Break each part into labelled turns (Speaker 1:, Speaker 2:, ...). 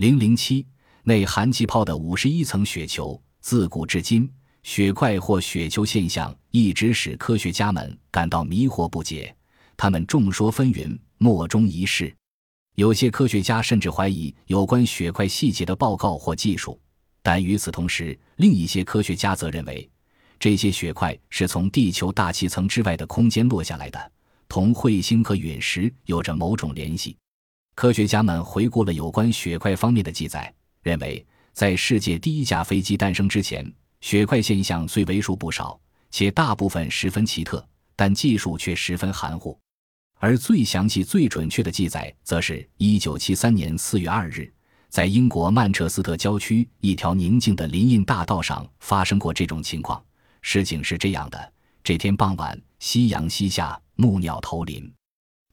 Speaker 1: 零零七内含气泡的五十一层雪球，自古至今，雪块或雪球现象一直使科学家们感到迷惑不解。他们众说纷纭，莫衷一是。有些科学家甚至怀疑有关雪块细节的报告或技术。但与此同时，另一些科学家则认为，这些雪块是从地球大气层之外的空间落下来的，同彗星和陨石有着某种联系。科学家们回顾了有关雪块方面的记载，认为在世界第一架飞机诞生之前，雪块现象虽为数不少，且大部分十分奇特，但技术却十分含糊。而最详细、最准确的记载，则是一九七三年四月二日。在英国曼彻斯特郊区一条宁静的林荫大道上发生过这种情况。事情是这样的：这天傍晚，夕阳西下，暮鸟投林，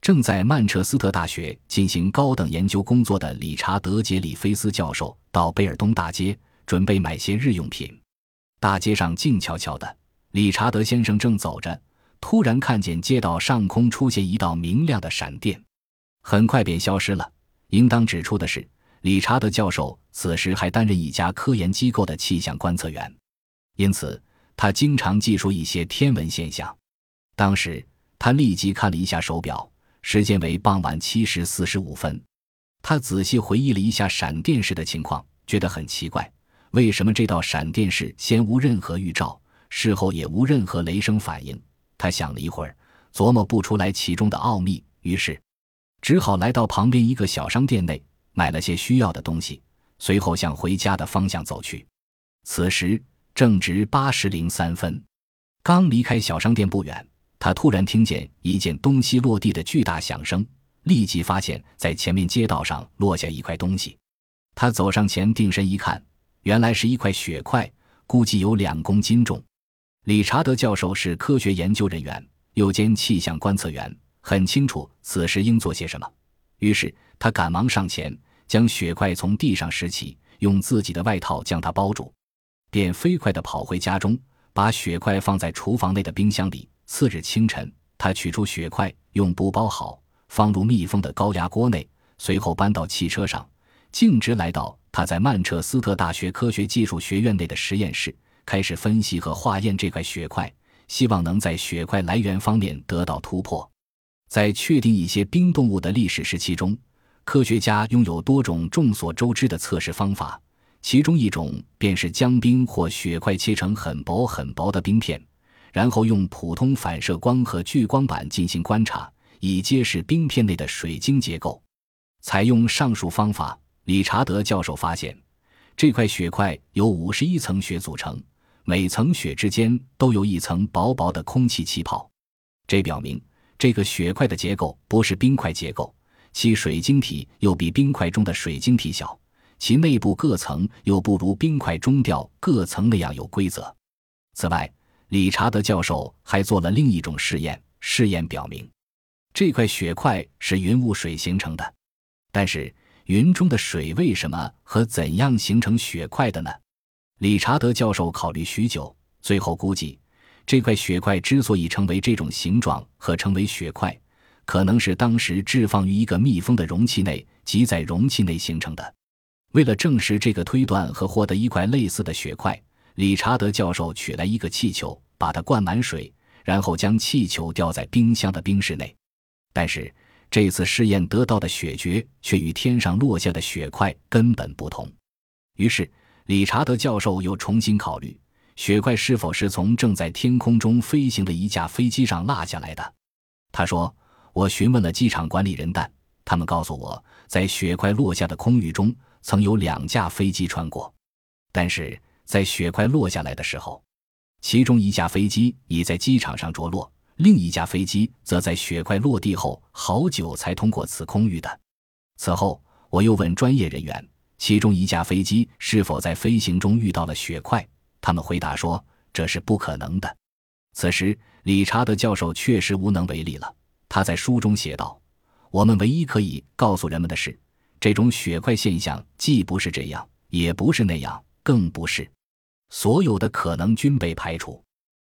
Speaker 1: 正在曼彻斯特大学进行高等研究工作的理查德·杰里菲斯教授到贝尔东大街准备买些日用品。大街上静悄悄的，理查德先生正走着，突然看见街道上空出现一道明亮的闪电，很快便消失了。应当指出的是。理查德教授此时还担任一家科研机构的气象观测员，因此他经常记述一些天文现象。当时他立即看了一下手表，时间为傍晚七时四十五分。他仔细回忆了一下闪电时的情况，觉得很奇怪：为什么这道闪电事先无任何预兆，事后也无任何雷声反应？他想了一会儿，琢磨不出来其中的奥秘，于是只好来到旁边一个小商店内。买了些需要的东西，随后向回家的方向走去。此时正值八时零三分，刚离开小商店不远，他突然听见一件东西落地的巨大响声，立即发现，在前面街道上落下一块东西。他走上前，定神一看，原来是一块雪块，估计有两公斤重。理查德教授是科学研究人员，又兼气象观测员，很清楚此时应做些什么，于是他赶忙上前。将雪块从地上拾起，用自己的外套将它包住，便飞快地跑回家中，把雪块放在厨房内的冰箱里。次日清晨，他取出雪块，用布包好，放入密封的高压锅内，随后搬到汽车上，径直来到他在曼彻斯特大学科学技术学院内的实验室，开始分析和化验这块雪块，希望能在雪块来源方面得到突破。在确定一些冰动物的历史时期中。科学家拥有多种众所周知的测试方法，其中一种便是将冰或雪块切成很薄很薄的冰片，然后用普通反射光和聚光板进行观察，以揭示冰片内的水晶结构。采用上述方法，理查德教授发现，这块雪块由五十一层雪组成，每层雪之间都有一层薄薄的空气气泡，这表明这个雪块的结构不是冰块结构。其水晶体又比冰块中的水晶体小，其内部各层又不如冰块中调各层那样有规则。此外，理查德教授还做了另一种试验，试验表明，这块雪块是云雾水形成的。但是，云中的水为什么和怎样形成雪块的呢？理查德教授考虑许久，最后估计，这块雪块之所以成为这种形状和成为雪块。可能是当时置放于一个密封的容器内，即在容器内形成的。为了证实这个推断和获得一块类似的雪块，理查德教授取来一个气球，把它灌满水，然后将气球吊在冰箱的冰室内。但是这次试验得到的雪蕨却与天上落下的雪块根本不同。于是理查德教授又重新考虑，雪块是否是从正在天空中飞行的一架飞机上落下来的。他说。我询问了机场管理人，但他们告诉我在雪块落下的空域中曾有两架飞机穿过，但是在雪块落下来的时候，其中一架飞机已在机场上着落，另一架飞机则在雪块落地后好久才通过此空域的。此后，我又问专业人员，其中一架飞机是否在飞行中遇到了雪块，他们回答说这是不可能的。此时，理查德教授确实无能为力了。他在书中写道：“我们唯一可以告诉人们的是，这种雪块现象既不是这样，也不是那样，更不是。所有的可能均被排除。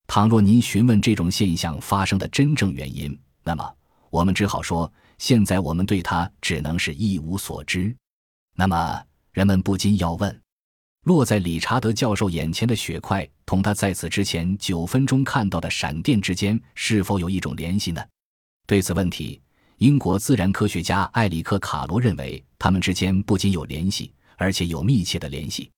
Speaker 1: 倘若您询问这种现象发生的真正原因，那么我们只好说，现在我们对它只能是一无所知。那么，人们不禁要问：落在理查德教授眼前的雪块，同他在此之前九分钟看到的闪电之间，是否有一种联系呢？对此问题，英国自然科学家埃里克·卡罗认为，他们之间不仅有联系，而且有密切的联系。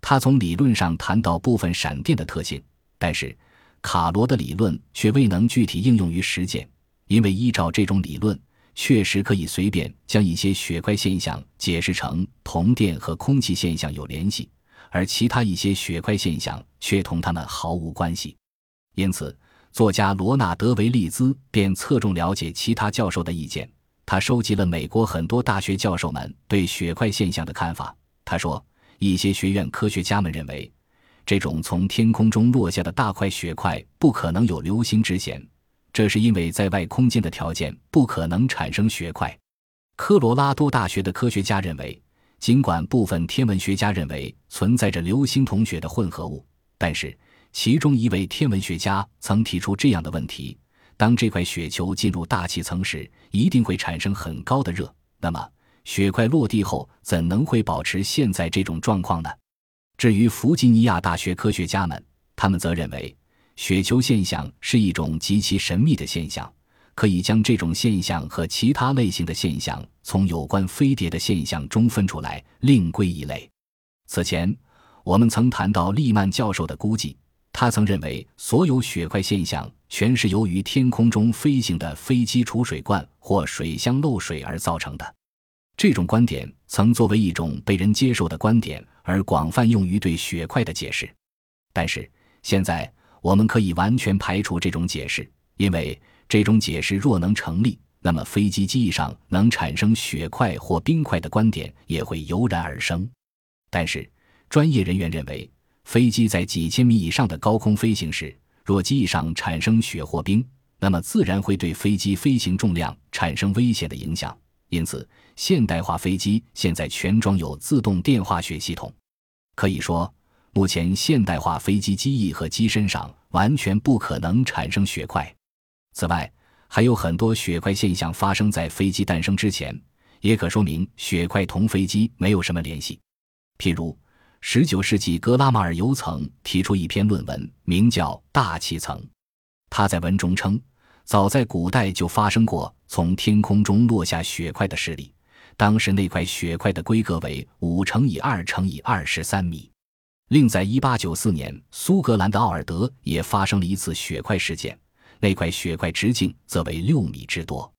Speaker 1: 他从理论上谈到部分闪电的特性，但是卡罗的理论却未能具体应用于实践，因为依照这种理论。确实可以随便将一些血块现象解释成同电和空气现象有联系，而其他一些血块现象却同它们毫无关系。因此，作家罗纳德·维利兹便侧重了解其他教授的意见。他收集了美国很多大学教授们对血块现象的看法。他说，一些学院科学家们认为，这种从天空中落下的大块雪块不可能有流星之嫌。这是因为在外空间的条件不可能产生雪块。科罗拉多大学的科学家认为，尽管部分天文学家认为存在着流星同雪的混合物，但是其中一位天文学家曾提出这样的问题：当这块雪球进入大气层时，一定会产生很高的热。那么，雪块落地后怎能会保持现在这种状况呢？至于弗吉尼亚大学科学家们，他们则认为。雪球现象是一种极其神秘的现象，可以将这种现象和其他类型的现象从有关飞碟的现象中分出来，另归一类。此前，我们曾谈到利曼教授的估计，他曾认为所有雪块现象全是由于天空中飞行的飞机储水罐或水箱漏水而造成的。这种观点曾作为一种被人接受的观点而广泛用于对雪块的解释，但是现在。我们可以完全排除这种解释，因为这种解释若能成立，那么飞机机翼上能产生雪块或冰块的观点也会油然而生。但是，专业人员认为，飞机在几千米以上的高空飞行时，若机翼上产生雪或冰，那么自然会对飞机飞行重量产生危险的影响。因此，现代化飞机现在全装有自动电化学系统，可以说。目前，现代化飞机机翼和机身上完全不可能产生雪块。此外，还有很多雪块现象发生在飞机诞生之前，也可说明雪块同飞机没有什么联系。譬如，19世纪格拉马尔尤曾提出一篇论文，名叫《大气层》。他在文中称，早在古代就发生过从天空中落下雪块的事例，当时那块雪块的规格为五乘以二乘以二十三米。另在1894年，苏格兰的奥尔德也发生了一次雪块事件，那块雪块直径则为六米之多。